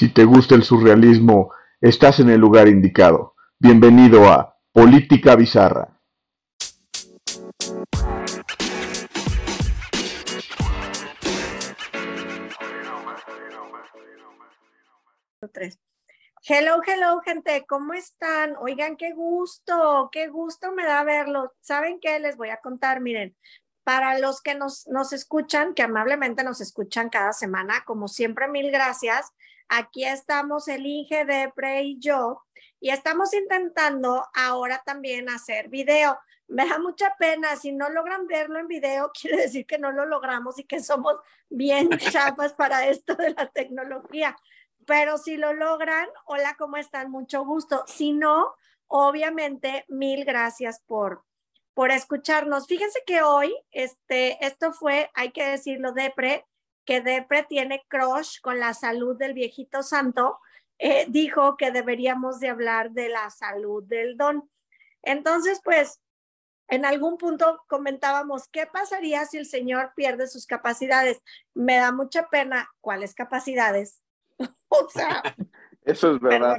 Si te gusta el surrealismo, estás en el lugar indicado. Bienvenido a Política Bizarra. Hello, hello, gente, ¿cómo están? Oigan, qué gusto, qué gusto me da verlo. ¿Saben qué? Les voy a contar, miren, para los que nos, nos escuchan, que amablemente nos escuchan cada semana, como siempre, mil gracias. Aquí estamos el Inge Depre y yo, y estamos intentando ahora también hacer video. Me da mucha pena, si no logran verlo en video, quiere decir que no lo logramos y que somos bien chapas para esto de la tecnología. Pero si lo logran, hola, ¿cómo están? Mucho gusto. Si no, obviamente, mil gracias por, por escucharnos. Fíjense que hoy, este, esto fue, hay que decirlo, Depre, que Depre tiene crush con la salud del viejito santo, eh, dijo que deberíamos de hablar de la salud del don. Entonces, pues, en algún punto comentábamos, ¿qué pasaría si el Señor pierde sus capacidades? Me da mucha pena. ¿Cuáles capacidades? o sea. Eso es verdad.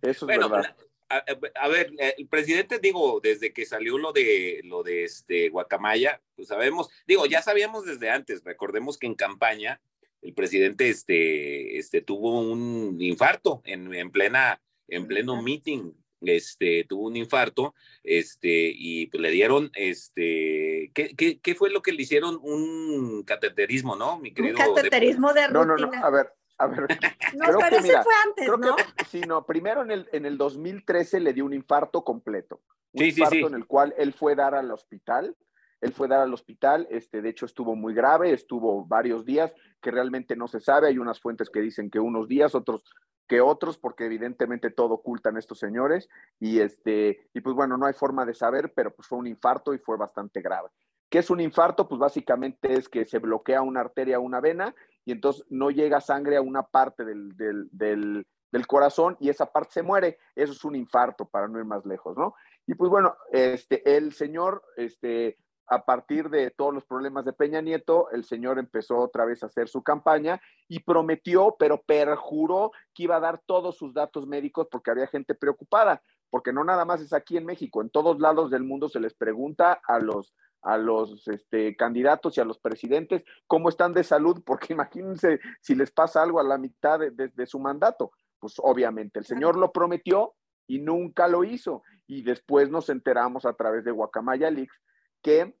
Eso es verdad. A, ver, el presidente, digo, desde que salió lo de lo de este Guacamaya, pues sabemos, digo, ya sabíamos desde antes, recordemos que en campaña el presidente este, este tuvo un infarto en, en plena, en pleno meeting, este, tuvo un infarto, este, y pues le dieron, este, ¿qué, qué, qué fue lo que le hicieron? Un cateterismo, ¿no, mi querido? Un cateterismo de rutina. No, no, no, a ver, a ver. No, pero ese fue antes, ¿no? sí, no, primero en el, en el 2013 le dio un infarto completo. Un infarto en el cual él fue dar al hospital. Él fue dar al hospital, este, de hecho estuvo muy grave, estuvo varios días, que realmente no se sabe. Hay unas fuentes que dicen que unos días, otros que otros, porque evidentemente todo ocultan estos señores. Y este, y pues bueno, no hay forma de saber, pero pues fue un infarto y fue bastante grave. ¿Qué es un infarto? Pues básicamente es que se bloquea una arteria o una vena y entonces no llega sangre a una parte del, del, del, corazón y esa parte se muere. Eso es un infarto, para no ir más lejos, ¿no? Y pues bueno, este, el señor, este, a partir de todos los problemas de Peña Nieto, el señor empezó otra vez a hacer su campaña y prometió, pero perjuró que iba a dar todos sus datos médicos porque había gente preocupada, porque no nada más es aquí en México, en todos lados del mundo se les pregunta a los a los este, candidatos y a los presidentes cómo están de salud, porque imagínense si les pasa algo a la mitad de, su mandato. Pues obviamente el señor lo prometió y nunca lo hizo. Y después nos enteramos a través de Guacamaya Leaks que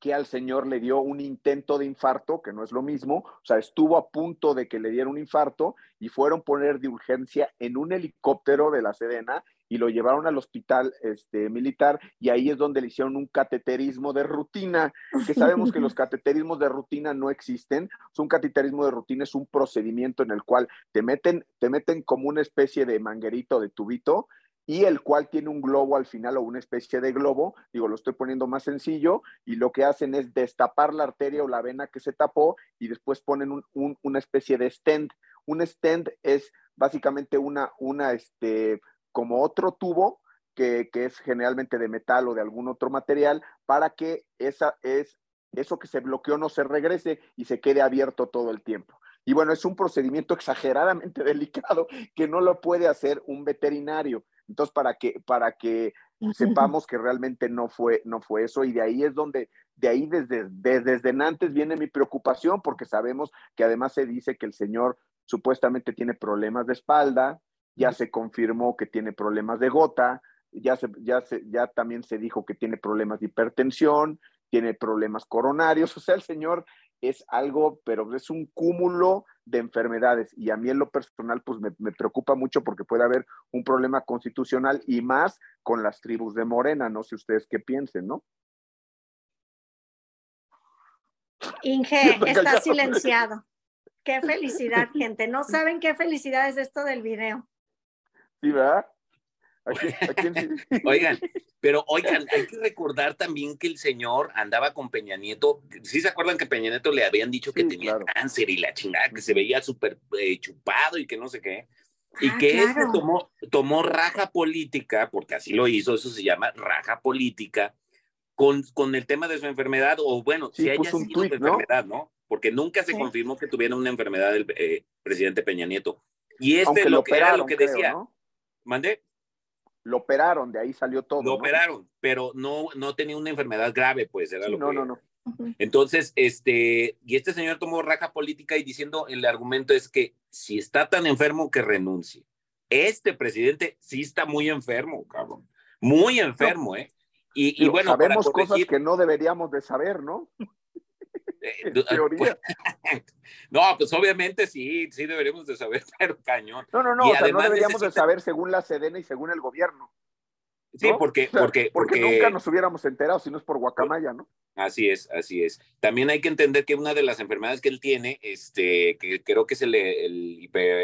que al señor le dio un intento de infarto, que no es lo mismo, o sea, estuvo a punto de que le diera un infarto y fueron poner de urgencia en un helicóptero de la Sedena y lo llevaron al hospital este, militar y ahí es donde le hicieron un cateterismo de rutina, que sabemos que los cateterismos de rutina no existen. un cateterismo de rutina es un procedimiento en el cual te meten, te meten como una especie de manguerito de tubito y el cual tiene un globo al final o una especie de globo, digo, lo estoy poniendo más sencillo, y lo que hacen es destapar la arteria o la vena que se tapó y después ponen un, una especie de stent. Un stent es básicamente una, una, este, como otro tubo que, es generalmente de metal o de algún otro material para que esa es, eso que se bloqueó no se regrese y se quede abierto todo el tiempo. Y bueno, es un procedimiento exageradamente delicado que no lo puede hacer un veterinario. Entonces, para que, para que sepamos que realmente no fue, no fue eso, y de ahí es donde, de ahí desde, desde, desde antes viene mi preocupación, porque sabemos que además se dice que el señor supuestamente tiene problemas de espalda, ya se confirmó que tiene problemas de gota, ya, se, ya, se, ya también se dijo que tiene problemas de hipertensión, tiene problemas coronarios, o sea, el señor es algo, pero es un cúmulo de enfermedades y a mí en lo personal pues me, me, preocupa mucho porque puede haber un problema constitucional y más con las tribus de Morena, no sé ustedes qué piensen, ¿no? Inge, está silenciado. Qué felicidad, gente. No saben qué felicidad es esto del video. Sí, ¿verdad? Oigan, pero oigan, hay que recordar también que el señor andaba con Peña Nieto. ¿Sí se acuerdan que Peña Nieto le habían dicho que tenía cáncer y la chingada, que se veía súper eh, chupado y que no sé qué? Y ah, que este tomó, tomó raja política, porque así lo hizo, eso se llama raja política, con, con el tema de su enfermedad, o bueno, si haya sido su enfermedad, ¿no? porque nunca se confirmó que tuviera una enfermedad del eh, presidente Peña Nieto. Y este lo, que era lo que decía. ¿no? ¿Mandé? Lo operaron, de ahí salió todo. Lo operaron, pero no, no tenía una enfermedad grave, pues era lo no, que. No, no, no. Entonces, este, y este señor tomó raja política y diciendo, el argumento es que si está tan enfermo que renuncie. Este presidente sí está muy enfermo, cabrón. Muy enfermo, ¿eh? Y, bueno, sabemos cosas que no deberíamos de saber, ¿no? Eh, pues, no, pues obviamente sí, sí deberíamos de saber, pero cañón. No, no, no, o sea, no deberíamos de saber según la Sedena y según el gobierno. Sí, porque, porque, porque, nunca nos hubiéramos enterado si no es por guacamaya, ¿no? Así es, así es. También hay que entender que una de las enfermedades que él tiene, este, que creo que es el,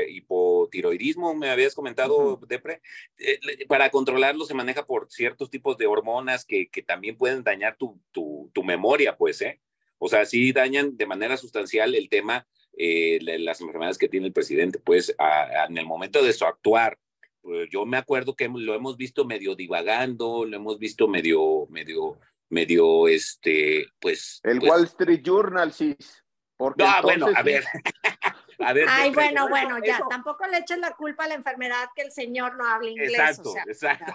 hipotiroidismo, me habías comentado, Depre, eh, para controlarlo se maneja por ciertos tipos de hormonas que, que también pueden dañar tu, tu, tu, memoria, pues, ¿eh? O sea, sí dañan de manera sustancial el tema, eh, las enfermedades que tiene el presidente, pues, en el momento de su actuar pues, yo me acuerdo que lo hemos visto medio divagando, lo hemos visto medio, medio, medio, este, pues. El pues Wall Street Journal, sí. Porque no, bueno, a ver. a ver. Ay, bueno, bueno, ya, tampoco le echen la culpa a la enfermedad que el señor no habla inglés. Exacto, exacto.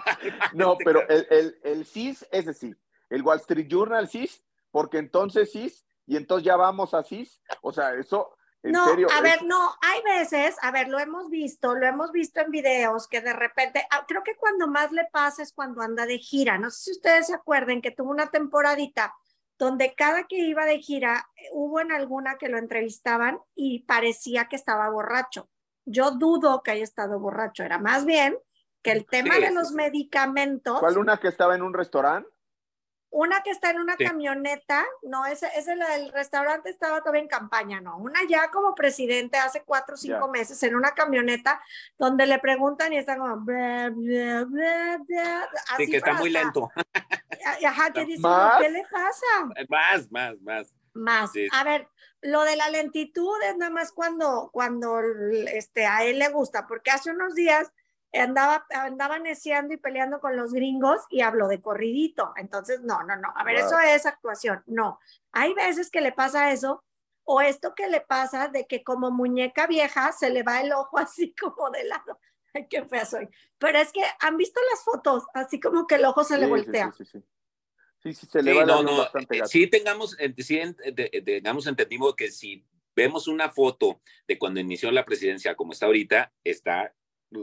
No, pero el, el, el CIS, ese sí. El Wall Street Journal CIS, porque entonces CIS, y entonces ya vamos a CIS. O sea, eso, no, a ver, no, hay veces, a ver, lo hemos visto, lo hemos visto en videos que de repente, ah, creo que cuando más le pasa es cuando anda de gira. No sé si ustedes se acuerden que tuvo una temporadita donde cada que iba de gira eh, hubo en alguna que lo entrevistaban y parecía que estaba borracho. Yo dudo que haya estado borracho, era más bien que el tema de los medicamentos. ¿Cuál una que estaba en un restaurante? Una que está en una camioneta, no, ese, ese el restaurante estaba todavía en campaña, no. Una ya como presidente hace cuatro o cinco meses en una camioneta donde le preguntan y está como. sí, que está muy lento. Ajá, que dice, ¿qué le pasa? Más, más, más. Más. A ver, lo de la lentitud es nada más cuando, cuando este, a él le gusta, porque hace unos días andaba, andaba neciando y peleando con los gringos y habló de corridito. Entonces, no, no, no. A ver, eso es actuación. No. Hay veces que le pasa eso o esto que le pasa de que como muñeca vieja se le va el ojo así como de lado. Ay, qué fea soy. Pero es que han visto las fotos, así como que el ojo se le voltea. Sí, sí, sí. Sí, sí, se le va no, no, bastante eh, Sí, tengamos, sí, tengamos entendido que si vemos una foto de cuando inició la presidencia como está ahorita, está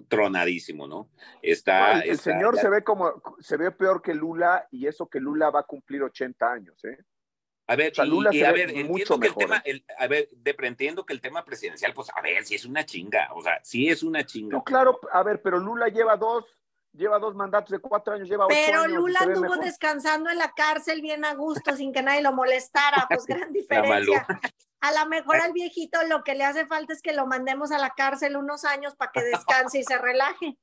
tronadísimo, ¿no? Está. el señor se ve como, se ve peor que Lula y eso que Lula va a cumplir 80 años, ¿eh? A ver, Lula y, a ver, entiendo que el tema, ¿eh? a ver, de, entiendo que el tema presidencial, pues a ver, si es una chinga, o sea, sí es una chinga. No, claro, a ver, pero Lula lleva dos, lleva dos mandatos de cuatro años, lleva Pero años, Lula estuvo descansando en la cárcel bien a gusto, sin que nadie lo molestara, pues gran diferencia. A lo mejor al viejito lo que le hace falta es que lo mandemos a la cárcel unos años para que descanse y se relaje.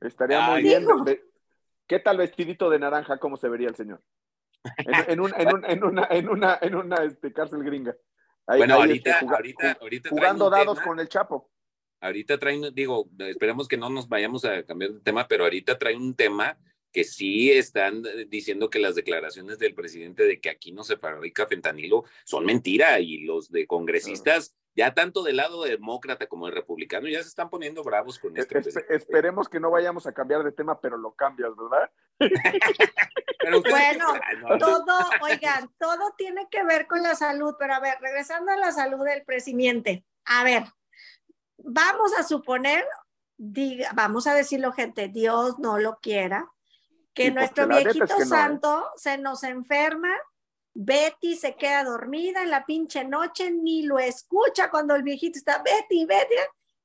Estaría muy bien. ¿Qué tal vestidito de naranja? ¿Cómo se vería el señor? En, una, en una, en una este, cárcel gringa. bueno, ahorita, este, ahorita, ahorita, jugando dados con el Chapo. Ahorita traen, digo, esperemos que no nos vayamos a cambiar de tema, pero ahorita trae un tema que sí están eh, diciendo que las declaraciones del presidente de que aquí no se fabrica fentanilo son mentira y los de congresistas, ya tanto del lado demócrata como del republicano, ya se están poniendo bravos con e, este. esperemos que no vayamos a cambiar de tema, pero lo cambias, ¿verdad? bueno, todo, oigan, todo tiene que ver con la salud, pero a ver, regresando a la salud del presidente, a ver, vamos a suponer, diga, vamos a decirlo gente, Dios no lo quiera, que nuestro viejito santo se nos enferma, Betty se queda dormida en la pinche noche, ni lo escucha cuando el viejito está Betty, Betty,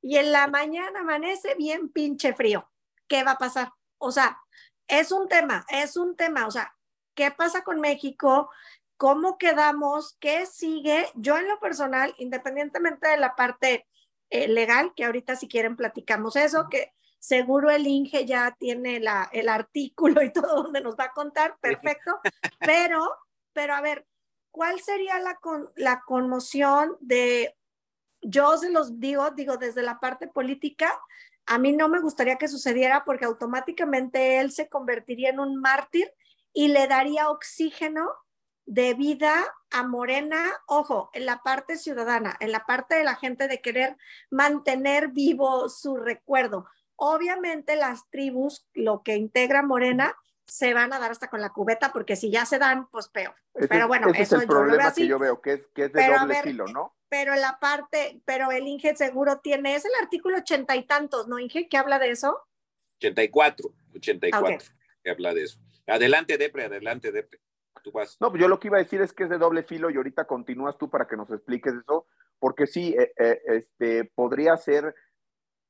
y en la mañana amanece bien pinche frío. ¿Qué va a pasar? O sea, es un tema, es un tema, o sea, ¿qué pasa con México? ¿Cómo quedamos? ¿Qué sigue? Yo en lo personal, independientemente de la parte eh, legal, que ahorita si quieren platicamos eso, que Seguro el Inge ya tiene la, el artículo y todo donde nos va a contar, perfecto. Pero, pero a ver, ¿cuál sería la, la conmoción de, yo se los digo, digo desde la parte política, a mí no me gustaría que sucediera porque automáticamente él se convertiría en un mártir y le daría oxígeno vida a Morena, ojo, en la parte ciudadana, en la parte de la gente de querer mantener vivo su recuerdo. Obviamente las tribus, lo que integra Morena, se van a dar hasta con la cubeta, porque si ya se dan, pues peor. pero bueno, ese eso es el problema que yo veo, que es, que es de doble filo, ¿no? Pero la parte, pero el Inge seguro tiene, es el artículo ochenta y tantos, ¿no, Inge? ¿Qué habla de eso? 84, 84, que habla de eso. Adelante, Depre, adelante, Depre. No, pues yo lo que iba a decir es que es de doble filo y ahorita continúas tú para que nos expliques eso, porque sí, eh, eh, este, podría ser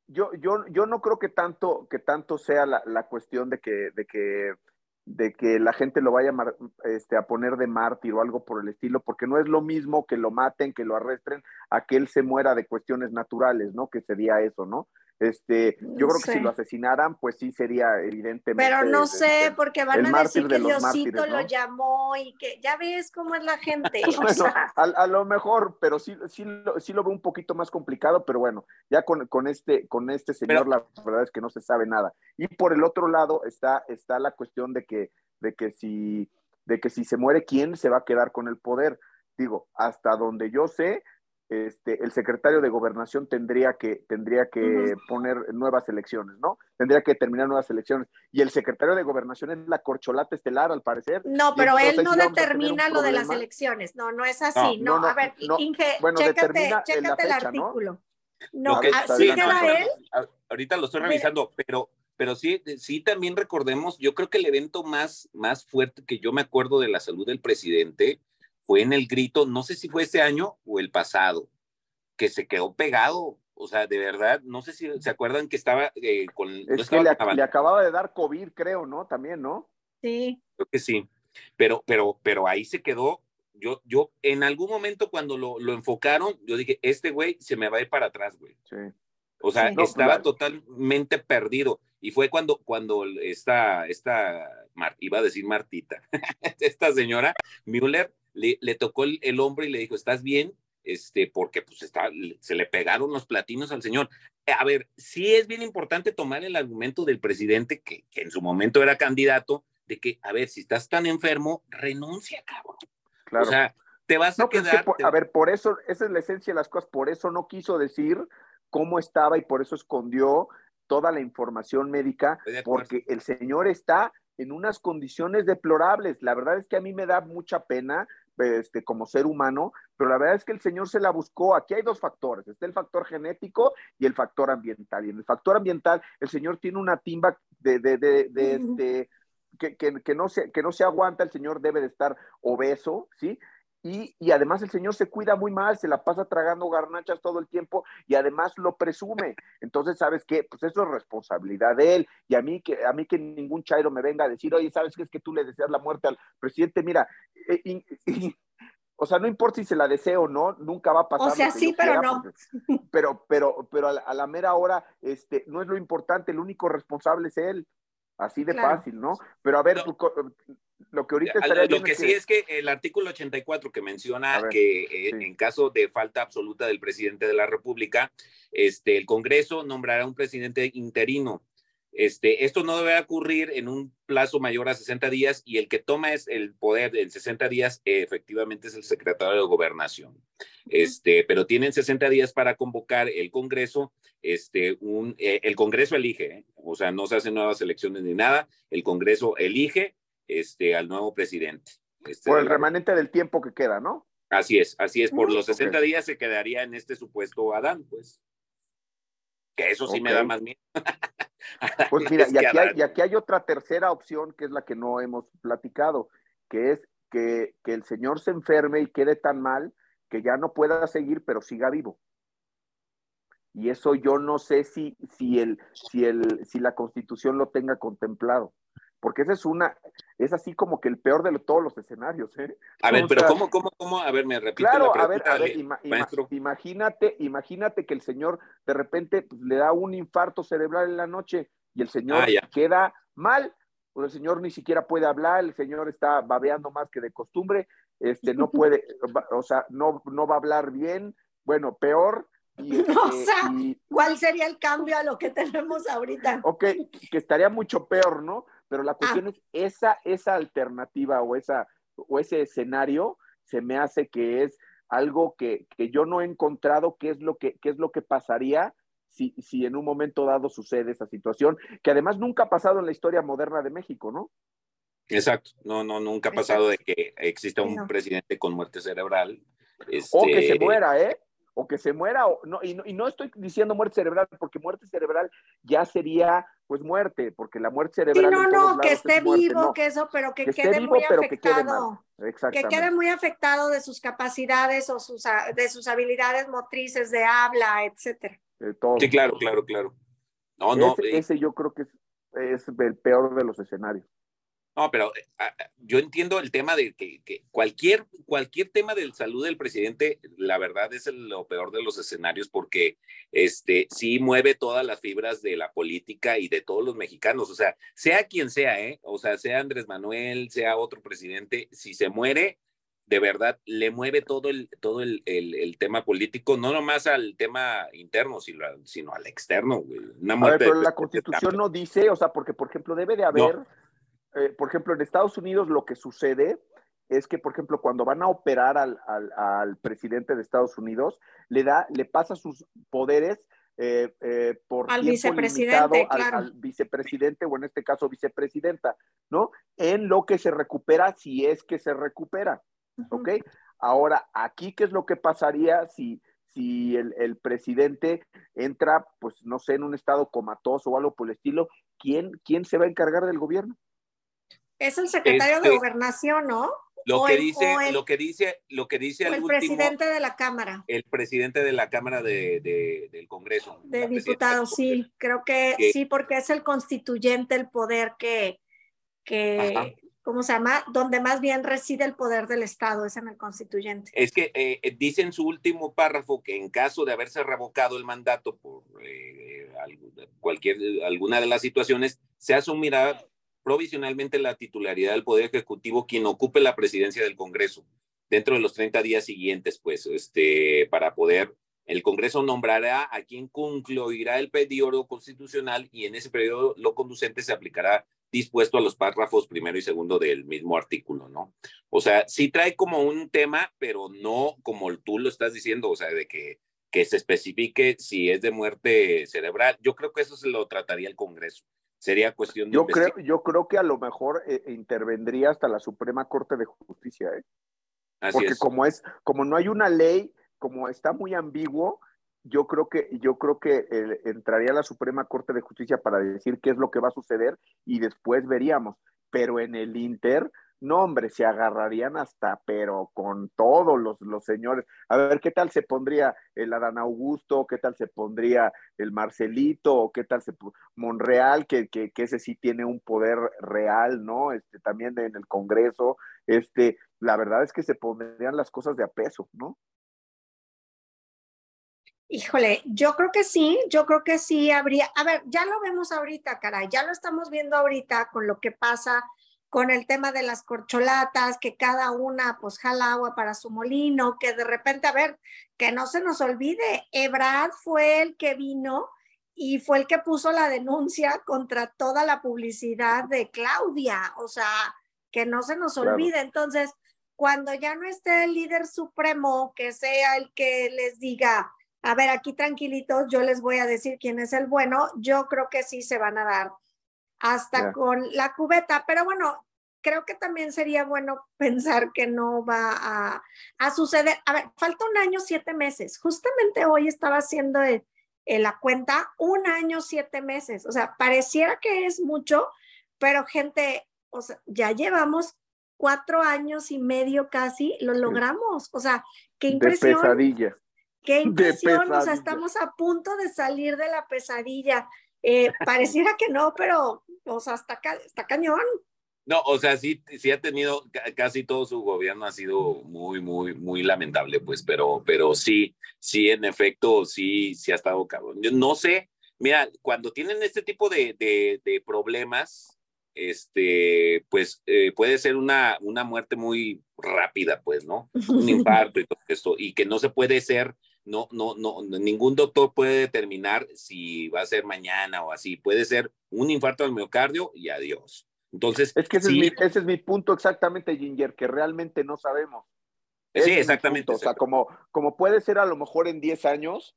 yo, yo, yo no creo que tanto, que tanto sea la, la cuestión de que, de que de que la gente lo vaya este, a poner de mártir o algo por el estilo, porque no es lo mismo que lo maten, que lo arresten, a que él se muera de cuestiones naturales, ¿no? Que sería eso, ¿no? Este, yo creo que si lo asesinaran, pues sí sería evidente. Pero no sé, porque van a decir que Diosito lo llamó y que ya ves cómo es la gente. a, lo mejor, pero sí, sí, lo, sí lo veo un poquito más complicado, pero bueno, ya con, con este, con este señor la verdad es que no se sabe nada. Y por el otro lado está, está la cuestión de que, de que si, de que si se muere, ¿quién se va a quedar con el poder? Digo, hasta donde yo sé, este, el secretario de gobernación tendría que, tendría que poner nuevas elecciones, ¿no? Tendría que terminar nuevas elecciones. Y el secretario de gobernación es la corcholata estelar, al parecer. No, pero él no determina lo de las elecciones. No, no es así. No, a ver, Inge, bueno, chécate, chécate el artículo. No, así queda él. Ahorita lo estoy revisando, pero pero sí, sí también recordemos, yo creo que el evento más, más fuerte que yo me acuerdo de la salud del presidente fue en el grito, no sé si fue este año o el pasado, que se quedó pegado. O sea, de verdad, no sé si se acuerdan que estaba eh, con... Es que le, acababa de dar COVID, creo, ¿no? También, ¿no? Sí. Creo que sí. Pero, pero, pero ahí se quedó. Yo, yo, en algún momento cuando lo, lo enfocaron, yo dije, este güey se me va a ir para atrás, güey. Sí. O sea, estaba totalmente perdido. Y fue cuando, cuando esta, esta, iba a decir Martita, esta señora Müller le, tocó el, hombro y le dijo, ¿estás bien? Este, porque pues está, se le pegaron los platinos al señor. A ver, sí es bien importante tomar el argumento del presidente, que, en su momento era candidato, de que, a ver, si estás tan enfermo, renuncia, cabrón. Claro. O sea, te vas a quedar. A ver, por eso, esa es la esencia de las cosas, por eso no quiso decir cómo estaba y por eso escondió toda la información médica, porque el señor está en unas condiciones deplorables. La verdad es que a mí me da mucha pena este, como ser humano, pero la verdad es que el Señor se la buscó. Aquí hay dos factores, está el factor genético y el factor ambiental. Y en el factor ambiental, el Señor tiene una timba de, de, de, de este, que, que, que, no se, que no se aguanta, el Señor debe de estar obeso, ¿sí? Y, y, además el señor se cuida muy mal, se la pasa tragando garnachas todo el tiempo y además lo presume. Entonces, ¿sabes qué? Pues eso es responsabilidad de él. Y a mí que, a mí que ningún chairo me venga a decir, oye, ¿sabes qué es que tú le deseas la muerte al presidente? Mira, eh, o sea, no importa si se la deseo o no, nunca va a pasar. O sea, sí, pero no. pero, pero, pero a la, mera hora, este, no es lo importante, el único responsable es él. Así de fácil, ¿no? Pero a ver, lo que ahorita estaría Lo que sí es que el artículo 84 que menciona que eh, en caso de falta absoluta del presidente de la República, este, el Congreso nombrará un presidente interino. Este, esto no debe ocurrir en un plazo mayor a 60 días y el que toma es el poder en 60 días efectivamente es el secretario de gobernación. Este, pero tienen 60 días para convocar el Congreso. Este, un, eh, el Congreso elige, ¿eh? o sea, no se hacen nuevas elecciones ni nada. El Congreso elige este, al nuevo presidente. Este, por el remanente del tiempo que queda, ¿no? Así es, así es. Por los 60 días se quedaría en este supuesto Adán, pues. Que eso sí me da más miedo. Pues mira, y aquí, hay, y aquí, hay, otra tercera opción que es la que no hemos platicado, que es que, que, el señor se enferme y quede tan mal que ya no pueda seguir, pero siga vivo. Y eso yo no sé si, si, el, si, el, si la constitución lo tenga contemplado porque esa es una, es así como que el peor de todos los escenarios, ¿eh? A ver, pero ¿cómo, cómo, cómo? A ver, me repito claro, a ver, a ver, imagínate, imagínate que el señor de repente pues, le da un infarto cerebral en la noche y el señor ah, queda mal, pues el señor ni siquiera puede hablar, el señor está babeando más que de costumbre, este, no puede, o sea, no, no va a hablar bien, bueno, peor, y, o este, sea, ¿cuál sería el cambio a lo que tenemos ahorita? Ok, que estaría mucho peor, ¿no? Pero la cuestión ah. es esa, esa alternativa o esa, o ese escenario se me hace que es algo que, que yo no he encontrado qué es lo que, qué es lo que pasaría si, si en un momento dado sucede esa situación, que además nunca ha pasado en la historia moderna de México, ¿no? Exacto, no, no, nunca ha pasado de que exista un presidente con muerte cerebral. O que se este, muera, ¿eh? O que se muera, o, no, y, no, y no estoy diciendo muerte cerebral, porque muerte cerebral ya sería pues muerte, porque la muerte cerebral. Sí, no, no, que esté vivo, que eso, pero que, quede muy afectado. Que quede, muy afectado de sus capacidades o sus, de sus habilidades motrices de habla, etcétera. Sí, claro, claro, claro. No, no. Eh, ese, yo creo que es el peor de los escenarios. No, pero eh, yo entiendo el tema de que, cualquier, cualquier tema de salud del presidente, la verdad es lo peor de los escenarios porque este, sí mueve todas las fibras de la política y de todos los mexicanos. O sea, sea quien sea, ¿eh? O sea, sea Andrés Manuel, sea otro presidente, si se muere, de verdad le mueve todo el, todo el, el, tema político, no nomás al tema interno, sino, sino al externo. Una muerte pero la constitución no dice, o sea, porque por ejemplo debe de haber... Eh, por ejemplo, en Estados Unidos lo que sucede es que, por ejemplo, cuando van a operar al, presidente de Estados Unidos, le da, le pasa sus poderes eh, eh, por al vicepresidente, al, vicepresidente o en este caso vicepresidenta, ¿no? En lo que se recupera, si es que se recupera, ¿ok? Ahora, aquí, ¿qué es lo que pasaría si, si el, el, presidente entra, pues, no sé, en un estado comatoso o algo por el estilo? ¿Quién, quién se va a encargar del gobierno? Es el secretario de este, Gobernación, ¿no? Lo que, dice, lo que dice, lo que dice, el, presidente de la Cámara. El presidente de la Cámara de, del Congreso. De diputados, sí, creo que, sí, porque es el constituyente el poder que, que ¿cómo se llama? Donde más bien reside el poder del Estado, es en el constituyente. Es que eh, eh, dice en su último párrafo que en caso de haberse revocado el mandato por eh, cualquier, alguna de las situaciones, se asumirá provisionalmente la titularidad del Poder Ejecutivo quien ocupe la presidencia del Congreso dentro de los 30 días siguientes, pues, este, para poder, el Congreso nombrará a quien concluirá el periodo constitucional y en ese periodo lo conducente se aplicará dispuesto a los párrafos primero y segundo del mismo artículo, ¿no? O sea, sí trae como un tema, pero no como tú lo estás diciendo, o sea, de que, que se especifique si es de muerte cerebral. Yo creo que eso se lo trataría el Congreso sería cuestión de yo creo yo creo que a lo mejor eh, intervendría hasta la Suprema Corte de Justicia ¿eh? porque como es como no hay una ley como está muy ambiguo yo creo que yo creo que eh, entraría la Suprema Corte de Justicia para decir qué es lo que va a suceder y después veríamos. Pero en el Inter no, hombre, se agarrarían hasta, pero con todos los, los señores. A ver, ¿qué tal se pondría el Adán Augusto? ¿Qué tal se pondría el Marcelito? ¿Qué tal se Monreal, que, que, que ese sí tiene un poder real, ¿no? Este, también en el Congreso. Este, la verdad es que se pondrían las cosas de a peso, ¿no? Híjole, yo creo que sí, yo creo que sí habría, a ver, ya lo vemos ahorita, caray, ya lo estamos viendo ahorita con lo que pasa con el tema de las corcholatas, que cada una pues jala agua para su molino, que de repente, a ver, que no se nos olvide, Ebrad fue el que vino y fue el que puso la denuncia contra toda la publicidad de Claudia, o sea, que no se nos olvide. Entonces, cuando ya no esté el líder supremo, que sea el que les diga, a ver, aquí tranquilitos, yo les voy a decir quién es el bueno, yo creo que sí se van a dar hasta con la cubeta. Pero bueno, creo que también sería bueno pensar que no va a, suceder. A ver, falta un año, siete meses. Justamente hoy estaba haciendo la cuenta un año, siete meses. O sea, pareciera que es mucho, pero gente, o sea, ya llevamos cuatro años y medio casi, lo logramos. O sea, qué impresión. De pesadilla. Qué impresión, o sea, estamos a punto de salir de la pesadilla. Eh, pareciera que no, pero, o sea, está, está cañón. No, o sea, sí, sí ha tenido, casi todo su gobierno ha sido muy, muy, muy lamentable, pues, pero, pero sí, sí, en efecto, sí, sí ha estado cabrón. Yo no sé, mira, cuando tienen este tipo de, de, problemas, este, pues eh, puede ser una, una muerte muy rápida, pues, ¿no? Un infarto y todo esto, y que no se puede ser no, no, no, ningún doctor puede determinar si va a ser mañana o así. Puede ser un infarto al miocardio y adiós. Entonces, es que ese, es mi, ese, es mi, punto exactamente, Ginger, que realmente no sabemos. sí, exactamente. O sea, como, como puede ser a lo mejor en 10 años,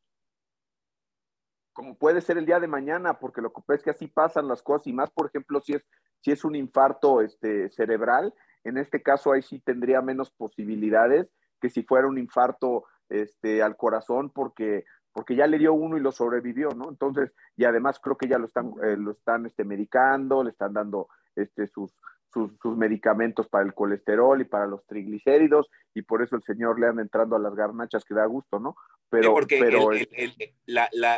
como puede ser el día de mañana, porque lo que pasa es que así pasan las cosas, y más, por ejemplo, si es, si es un infarto este, cerebral, en este caso ahí sí tendría menos posibilidades que si fuera un infarto este, al corazón, porque, porque ya le dio uno y lo sobrevivió, ¿no? Entonces, y además creo que ya lo están, eh, lo están este, medicando, le están dando este, sus, sus, medicamentos para el colesterol y para los triglicéridos, y por eso el señor le anda entrando a las garnachas que da gusto, ¿no? Pero, porque pero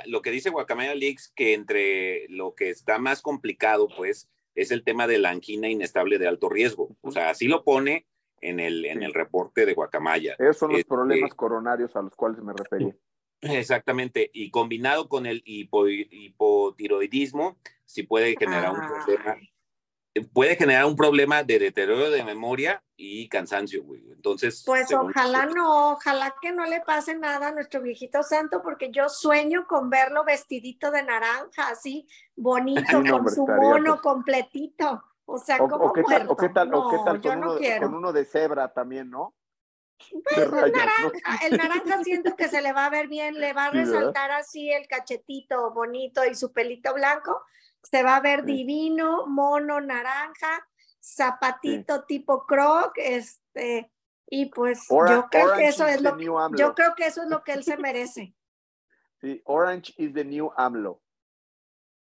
lo que dice Guacamaya Leaks, que entre lo que está más complicado, pues, es el tema de la angina inestable de alto riesgo. O sea, así lo pone en el, en el reporte de Guacamaya. Esos son los este problemas coronarios a los cuales me refería. Exactamente, y combinado con el hipotiroidismo, sí puede generar un problema puede generar un problema de deterioro de memoria y cansancio, güey. Entonces. Pues ojalá no, ojalá que no le pase nada a nuestro viejito santo, porque yo sueño con verlo vestidito de naranja, así bonito, con su mono completito. O sea, como qué tal, o qué tal, o qué tal con, uno, con, uno, de cebra también, ¿no? Pues, el, naranja, el naranja siento que se le va a ver bien, le va a resaltar así el cachetito bonito y su pelito blanco, se va a ver divino, mono, naranja, zapatito tipo croc, este, y pues yo creo que eso es lo que, yo creo que eso es lo que él se merece. Sí, Orange is the new AMLO.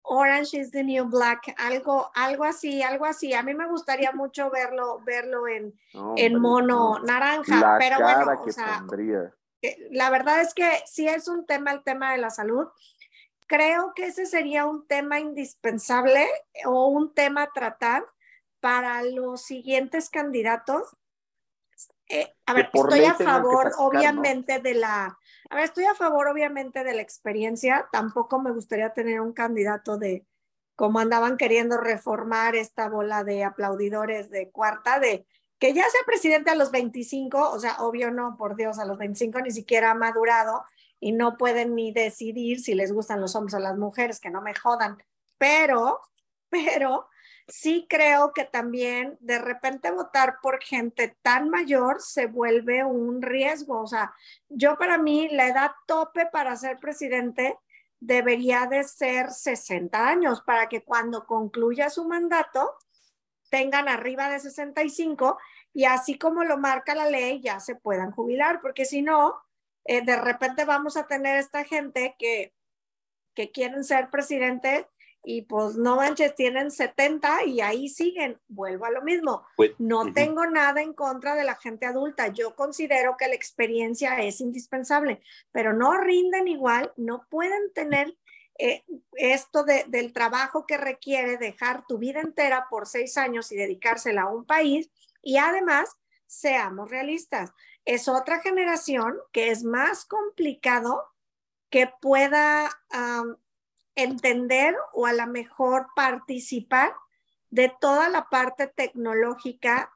Orange is the new black, algo, algo así, algo así. A mí me gustaría mucho verlo, verlo en, en mono naranja, pero bueno, o sea, la verdad es que sí es un tema, el tema de la salud creo que ese sería un tema indispensable o un tema a tratar para los siguientes candidatos. Eh, a ver, estoy a favor, obviamente, de la, a ver, estoy a favor, obviamente, de la experiencia. Tampoco me gustaría tener un candidato de, como andaban queriendo reformar esta bola de aplaudidores de cuarta, de que ya sea presidente a los 25, o sea, obvio no, por Dios, a los 25 ni siquiera ha madurado y no pueden ni decidir si les gustan los hombres o las mujeres, que no me jodan. Pero, pero sí creo que también de repente votar por gente tan mayor se vuelve un riesgo. O sea, yo para mí la edad tope para ser presidente debería de ser 60 años para que cuando concluya su mandato tengan arriba de 65 y así como lo marca la ley ya se puedan jubilar, porque si no, eh, de repente vamos a tener esta gente que, que quieren ser presidente y pues no manches, tienen 70 y ahí siguen. Vuelvo a lo mismo. Pues, no tengo nada en contra de la gente adulta. Yo considero que la experiencia es indispensable, pero no rinden igual, no pueden tener eh, esto de, del trabajo que requiere dejar tu vida entera por seis años y dedicársela a un país. Y además, seamos realistas, es otra generación que es más complicado que pueda entender o a lo mejor participar de toda la parte tecnológica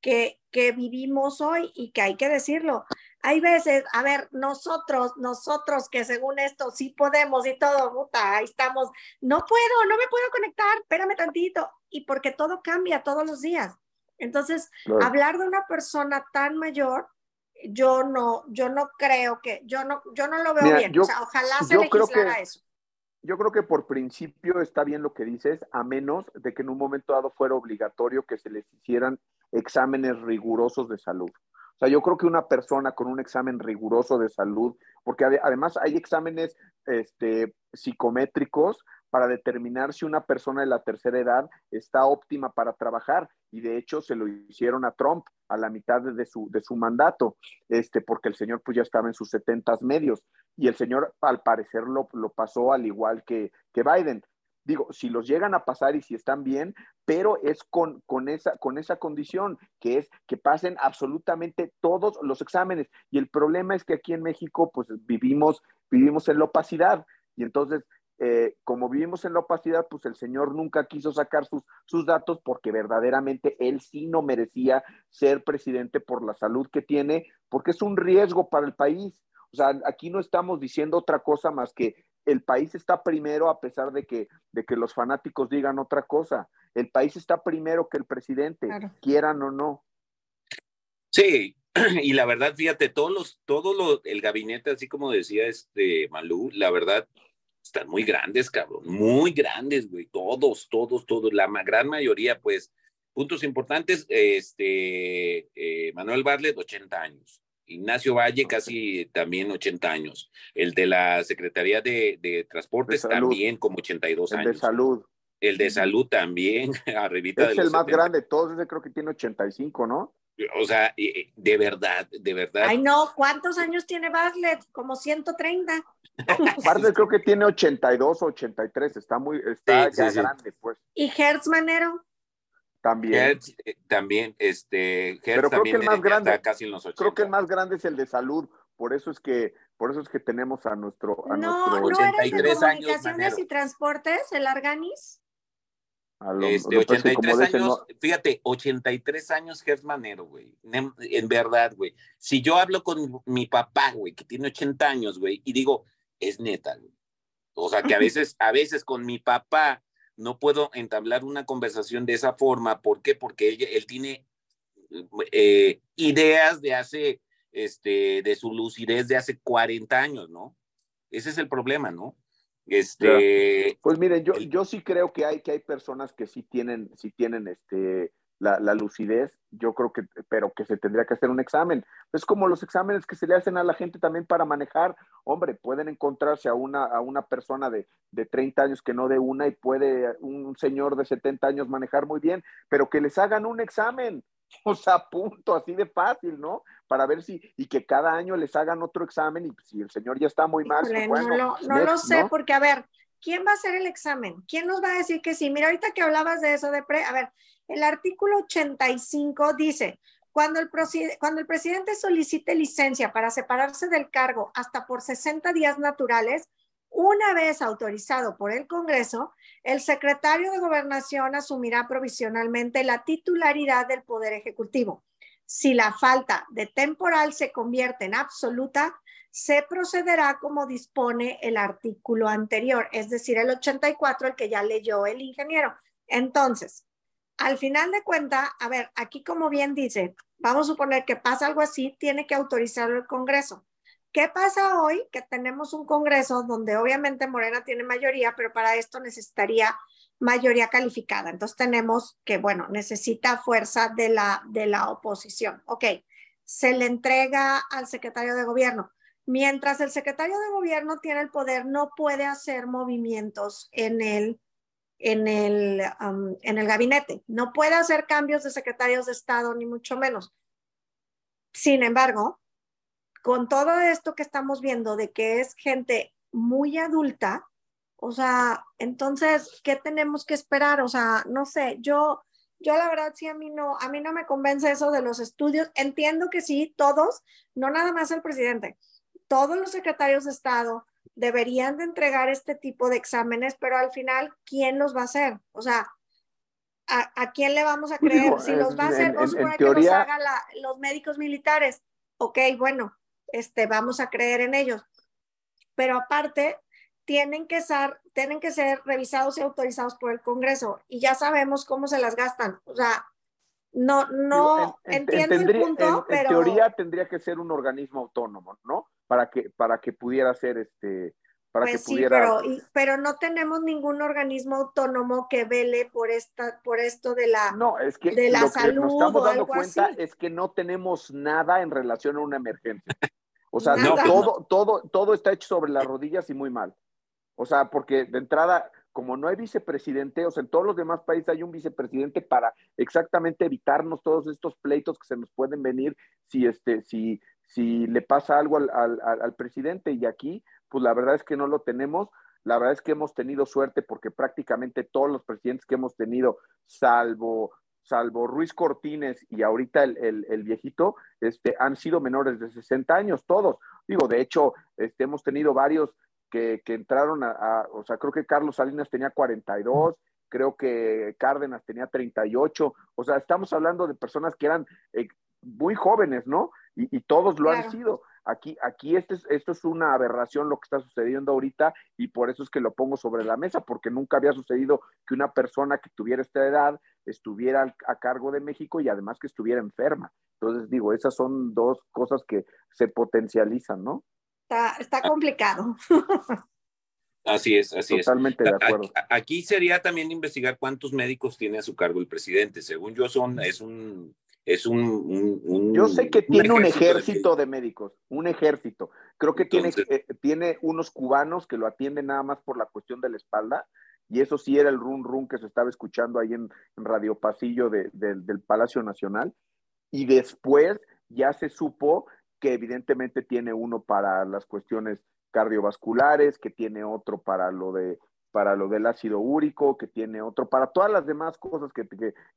que, que vivimos hoy y que hay que decirlo. Hay veces, a ver, nosotros, nosotros que según esto sí podemos y todo, puta, ahí estamos, no puedo, no me puedo conectar, espérame tantito, y porque todo cambia todos los días. Entonces, hablar de una persona tan mayor yo no, yo no creo que, yo no, yo no lo veo bien. o sea, ojalá se legislara eso. Yo creo que por principio está bien lo que dices, a menos de que en un momento dado fuera obligatorio que se les hicieran exámenes rigurosos de salud. O sea, yo creo que una persona con un examen riguroso de salud, porque además hay exámenes este, psicométricos para determinar si una persona de la tercera edad está óptima para trabajar. Y de hecho se lo hicieron a Trump a la mitad de su, de su mandato, este, porque el señor pues ya estaba en sus setentas medios. Y el señor al parecer lo, lo pasó al igual que, que Biden. Digo, si los llegan a pasar y si están bien, pero es con, con, esa, con esa condición, que es que pasen absolutamente todos los exámenes. Y el problema es que aquí en México, pues vivimos, vivimos en la opacidad. Y entonces eh, como vivimos en la opacidad, pues el señor nunca quiso sacar sus, sus datos porque verdaderamente él sí no merecía ser presidente por la salud que tiene, porque es un riesgo para el país. O sea, aquí no estamos diciendo otra cosa más que el país está primero a pesar de que, de que los fanáticos digan otra cosa. El país está primero que el presidente, quieran o no. Sí, y la verdad, fíjate, todos los, todo lo, el gabinete, así como decía este Malú, la verdad, están muy grandes, cabrón, muy grandes, güey, todos, todos, todos, la gran mayoría, pues, puntos importantes, este, eh, Manuel Barlet, 80 años, Ignacio Valle, casi también 80 años, el de la Secretaría de, de Transportes, también como 82 años. El de salud. El de salud también, arribita Es el más grande de todos, ese creo que tiene 85, ¿no? O sea, de verdad, de verdad. Ay, no, ¿cuántos años tiene Bartlett? Como 130. Bartlett creo que tiene 82 o 83, está muy, está ya grande, pues. ¿Y Hertz Manero? También. Eh, también, este, Hertz Pero creo que el más grande, casi en los 80. Creo que el más grande es el de salud, por eso es que, por eso es que tenemos a nuestro, a no, nuestro ¿no era el de comunicaciones y transportes, el Arganis? Este, 83 años, fíjate, 83 años Manero, güey. En verdad, güey. Si yo hablo con mi papá, güey, que tiene 80 años, güey, y digo, es neta, güey. O sea, que a veces, a veces con mi papá no puedo entablar una conversación de esa forma. ¿Por qué? Porque él, él tiene eh, ideas de hace, este, de su lucidez de hace 40 años, ¿no? Ese es el problema, ¿no? Este, pues miren, yo, yo sí creo que hay, que hay personas que sí tienen, sí tienen este, la, lucidez, yo creo que, pero que se tendría que hacer un examen. Es como los exámenes que se le hacen a la gente también para manejar. Hombre, pueden encontrarse a una, a una persona de, de 30 años que no de una y puede un señor de 70 años manejar muy bien, pero que les hagan un examen. O sea, punto, así de fácil, ¿no? Para ver si, y que cada año les hagan otro examen y si el señor ya está muy mal. Pues no lo, no lo sé, porque a ver, ¿quién va a hacer el examen? ¿Quién nos va a decir que sí? Mira, ahorita que hablabas de eso de pre, a ver, el artículo 85 dice, cuando el, cuando el presidente solicite licencia para separarse del cargo hasta por 60 días naturales, una vez autorizado por el Congreso, el secretario de Gobernación asumirá provisionalmente la titularidad del Poder Ejecutivo. Si la falta de temporal se convierte en absoluta, se procederá como dispone el artículo anterior, es decir, el 84, el que ya leyó el ingeniero. Entonces, al final de cuenta, a ver, aquí como bien dice, vamos a suponer que pasa algo así, tiene que autorizarlo el Congreso. ¿Qué pasa hoy? Que tenemos un Congreso donde obviamente Morena tiene mayoría, pero para esto necesitaría mayoría calificada. Entonces tenemos que, bueno, necesita fuerza de la, de la oposición. Ok, se le entrega al secretario de gobierno. Mientras el secretario de gobierno tiene el poder, no puede hacer movimientos en el, en el, um, en el gabinete. No puede hacer cambios de secretarios de Estado, ni mucho menos. Sin embargo, con todo esto que estamos viendo de que es gente muy adulta, o sea, entonces, ¿qué tenemos que esperar? O sea, no sé, yo, yo la verdad sí a mí no, a mí no me convence eso de los estudios. Entiendo que sí, todos, no nada más el presidente, todos los secretarios de Estado deberían de entregar este tipo de exámenes, pero al final, ¿quién los va a hacer? O sea, ¿a, quién le vamos a pues creer? si los va a hacer, vamos a que los hagan los médicos militares. Ok, bueno, este, vamos a creer en ellos. Pero aparte, tienen que, ser, tienen que ser revisados y autorizados por el Congreso y ya sabemos cómo se las gastan. O sea, no, no entiendo el punto, en, teoría tendría que ser un organismo autónomo, ¿no? Para que, para que pudiera ser este... Para que pues pudiera... pero, pero no tenemos ningún organismo autónomo que vele por esta, por esto de la, no, es que de la salud nos estamos dando cuenta es que no tenemos nada en relación a una emergencia. O sea, todo, todo, todo está hecho sobre las rodillas y muy mal. O sea, porque de entrada, como no hay vicepresidente, o sea, en todos los demás países hay un vicepresidente para exactamente evitarnos todos estos pleitos que se nos pueden venir si, este, si, si le pasa algo al, al, al presidente. Y aquí, pues la verdad es que no lo tenemos. La verdad es que hemos tenido suerte porque prácticamente todos los presidentes que hemos tenido, salvo salvo Ruiz Cortines y ahorita el, viejito, este, han sido menores de 60 años, todos. Digo, de hecho, este, hemos tenido varios que, entraron a, o sea, creo que Carlos Salinas tenía 42, creo que Cárdenas tenía 38, o sea, estamos hablando de personas que eran eh, muy jóvenes, ¿no? Y, todos lo han sido. Aquí, aquí este esto es una aberración lo que está sucediendo ahorita y por eso es que lo pongo sobre la mesa, porque nunca había sucedido que una persona que tuviera esta edad estuviera a cargo de México y además que estuviera enferma. Entonces, digo, esas son dos cosas que se potencializan, ¿no? Está, está complicado. Así es, así es. Totalmente de acuerdo. Aquí sería también investigar cuántos médicos tiene a su cargo el presidente. Según yo, son, es un, es un, yo sé que tiene un ejército de, médicos, un ejército. Creo que tiene, eh, tiene unos cubanos que lo atienden nada más por la cuestión de la espalda. Y eso sí era el run run que se estaba escuchando ahí en, Radio Pasillo del Palacio Nacional. Y después ya se supo que evidentemente tiene uno para las cuestiones cardiovasculares, que tiene otro para lo de para lo del ácido úrico, que tiene otro para todas las demás cosas que,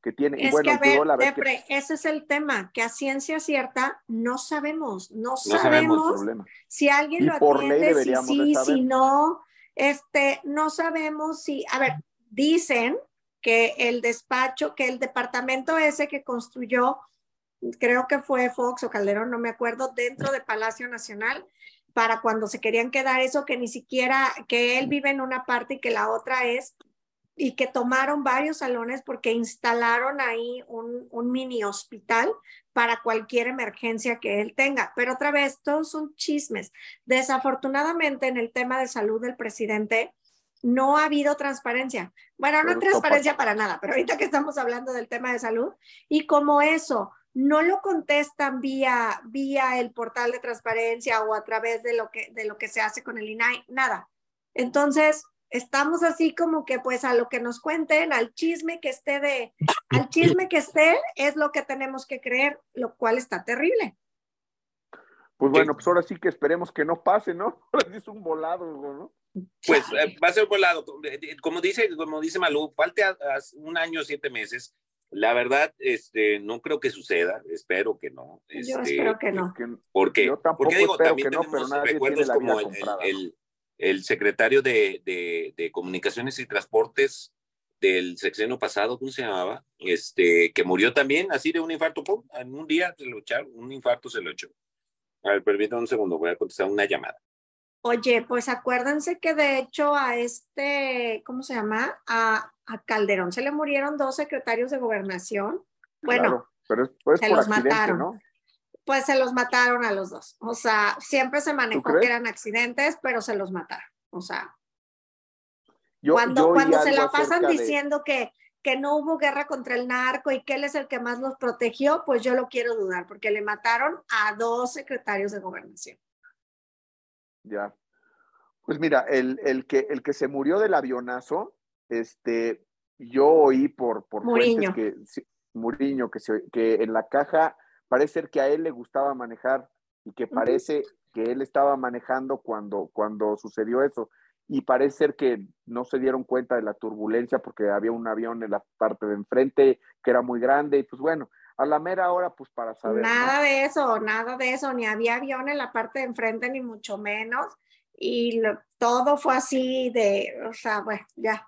que, tiene. Es bueno, que a ver, Depre, ese es el tema, que a ciencia cierta no sabemos, no, sabemos, si alguien lo atiende, si sí, si no, este, no sabemos si, a ver, dicen que el despacho, que el departamento ese que construyó, creo que fue Fox o Calderón, no me acuerdo, dentro de Palacio Nacional, para cuando se querían quedar eso, que ni siquiera, que él vive en una parte y que la otra es, y que tomaron varios salones porque instalaron ahí un, un mini hospital para cualquier emergencia que él tenga. Pero otra vez, todos son chismes. Desafortunadamente, en el tema de salud del presidente, no ha habido transparencia. Bueno, no transparencia para nada, pero ahorita que estamos hablando del tema de salud, y como eso, no lo contestan vía, vía el portal de transparencia o a través de lo, que, de lo que se hace con el INAI, nada. Entonces, estamos así como que pues a lo que nos cuenten, al chisme que esté de, al chisme que esté es lo que tenemos que creer, lo cual está terrible. Pues bueno, pues ahora sí que esperemos que no pase, ¿no? Ahora es un volado, ¿no? Pues eh, va a ser volado. Como dice, como dice Malú, falta un año, siete meses la verdad, este, no creo que suceda, espero que no. yo este, espero que no. Porque, porque digo, también tenemos recuerdos como el, el, secretario de, de, Comunicaciones y Transportes del sexenio pasado, ¿cómo se llamaba? Este, que murió también así de un infarto, ¡pum! en un día se lo echaron, un infarto se lo echó. A ver, permítanme un segundo, voy a contestar una llamada. Oye, pues acuérdense que de hecho a este, ¿cómo se llama? A, Calderón se le murieron dos secretarios de gobernación. Bueno, pero se los mataron. Pues se los mataron a los dos. O sea, siempre se manejó que eran accidentes, pero se los mataron. O sea, cuando, cuando se la pasan diciendo que, que no hubo guerra contra el narco y que él es el que más los protegió, pues yo lo quiero dudar, porque le mataron a dos secretarios de gobernación. Ya. Pues mira, el, el, que, el que se murió del avionazo, este, yo oí por, por Muriño. que Muriño, que, se, que en la caja parece ser que a él le gustaba manejar y que parece que él estaba manejando cuando, cuando sucedió eso. Y parece ser que no se dieron cuenta de la turbulencia porque había un avión en la parte de enfrente que era muy grande y pues bueno, a la mera hora, pues para saber. Nada de eso, nada de eso, ni había avión en la parte de enfrente, ni mucho menos. Y todo fue así de, o sea, bueno, ya,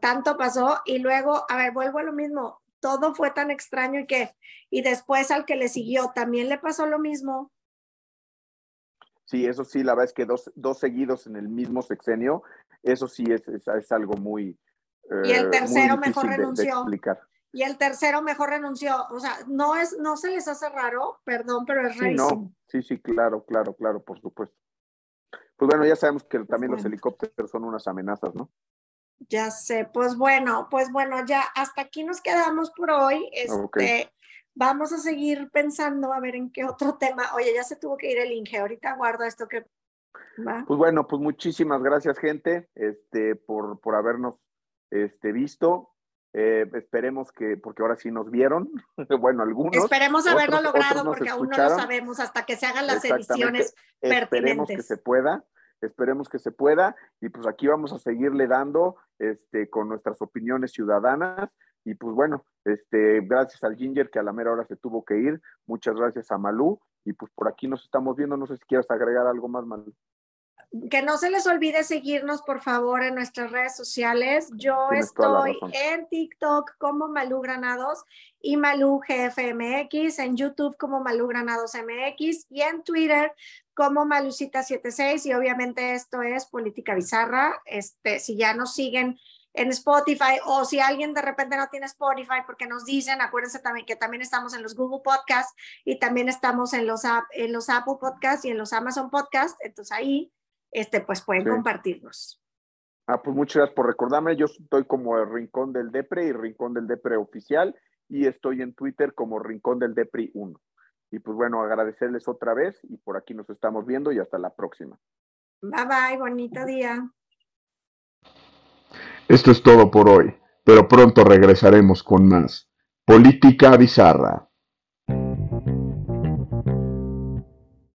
tanto pasó. Y luego, a ver, vuelvo a lo mismo, todo fue tan extraño y que, y después al que le siguió también le pasó lo mismo. Sí, eso sí, la verdad es que dos, dos seguidos en el mismo sexenio, eso sí es, es, algo muy... y el eh, tercero mejor renunció. explicar y el tercero mejor renunció. O sea, no es, no se les hace raro, perdón, pero es. Sí, sí, sí, claro, claro, claro, por supuesto. Pues bueno, ya sabemos que también los helicópteros son unas amenazas, ¿no? Ya sé, pues bueno, pues bueno, ya hasta aquí nos quedamos por hoy. Este, Vamos a seguir pensando a ver en qué otro tema. Oye, ya se tuvo que ir el Inge, ahorita guardo esto que va. Pues bueno, pues muchísimas gracias, gente, este, por, por habernos este, visto. Eh, esperemos que, porque ahora sí nos vieron, bueno, algunos. Esperemos haberlo logrado porque aún no lo sabemos hasta que se hagan las ediciones pertinentes. Esperemos que se pueda, esperemos que se pueda y pues aquí vamos a seguirle dando este, con nuestras opiniones ciudadanas y pues bueno, este, gracias al Ginger que a la mera hora se tuvo que ir, muchas gracias a Malú y pues por aquí nos estamos viendo, no sé si quieres agregar algo más, Malú. Que no se les olvide seguirnos, por favor, en nuestras redes sociales. Yo estoy en TikTok como Malú Granados y Malú GFMX, en YouTube como Malú Granados MX y en Twitter como Malucita76 y obviamente esto es Política Bizarra. Este, si ya nos siguen en Spotify o si alguien de repente no tiene Spotify porque nos dicen, acuérdense también que también estamos en los Google Podcasts y también estamos en los, en los Apple Podcasts y en los Amazon Podcasts, entonces ahí este, pues pueden compartirnos. Ah, pues muchas gracias por recordarme, yo estoy como el Rincón del Depre y Rincón del Depre oficial y estoy en Twitter como Rincón del Depre 1. Y pues bueno, agradecerles otra vez y por aquí nos estamos viendo y hasta la próxima. Bye bye, bonito día. Esto es todo por hoy, pero pronto regresaremos con más. Política Bizarra.